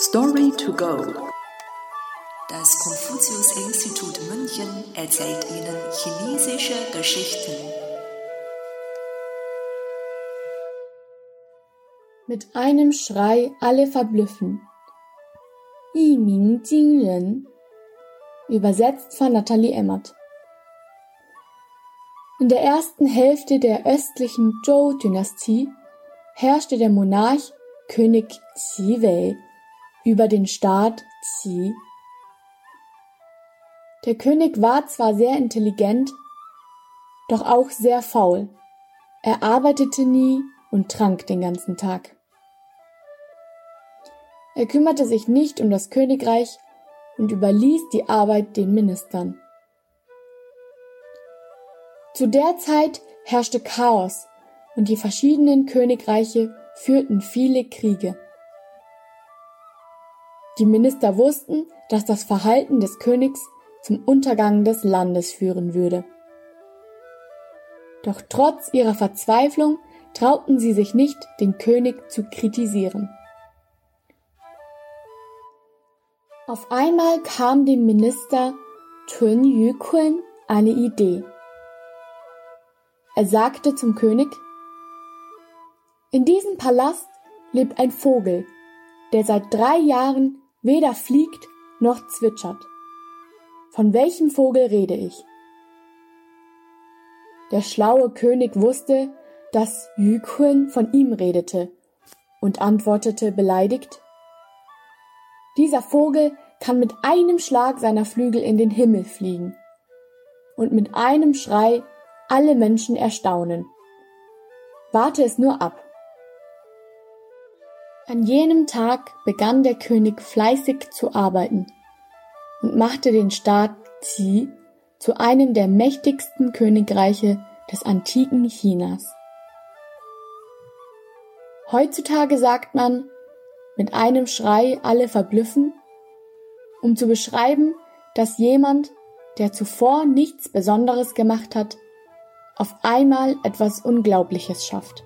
Story to go. Das Konfuzius-Institut München erzählt Ihnen chinesische Geschichten. Mit einem Schrei alle verblüffen. Yi Ming Jing Ren. Übersetzt von Nathalie Emmert. In der ersten Hälfte der östlichen Zhou-Dynastie herrschte der Monarch König Qi Wei über den Staat Qi. Der König war zwar sehr intelligent, doch auch sehr faul. Er arbeitete nie und trank den ganzen Tag. Er kümmerte sich nicht um das Königreich und überließ die Arbeit den Ministern. Zu der Zeit herrschte Chaos und die verschiedenen Königreiche führten viele Kriege. Die Minister wussten, dass das Verhalten des Königs zum Untergang des Landes führen würde. Doch trotz ihrer Verzweiflung trauten sie sich nicht, den König zu kritisieren. Auf einmal kam dem Minister Tun Yukun eine Idee. Er sagte zum König, in diesem Palast lebt ein Vogel, der seit drei Jahren weder fliegt noch zwitschert. Von welchem Vogel rede ich? Der schlaue König wusste, dass Yükun von ihm redete und antwortete beleidigt, dieser Vogel kann mit einem Schlag seiner Flügel in den Himmel fliegen und mit einem Schrei alle Menschen erstaunen. Warte es nur ab. An jenem Tag begann der König fleißig zu arbeiten und machte den Staat Qi zu einem der mächtigsten Königreiche des antiken Chinas. Heutzutage sagt man, mit einem Schrei alle verblüffen, um zu beschreiben, dass jemand, der zuvor nichts Besonderes gemacht hat, auf einmal etwas Unglaubliches schafft.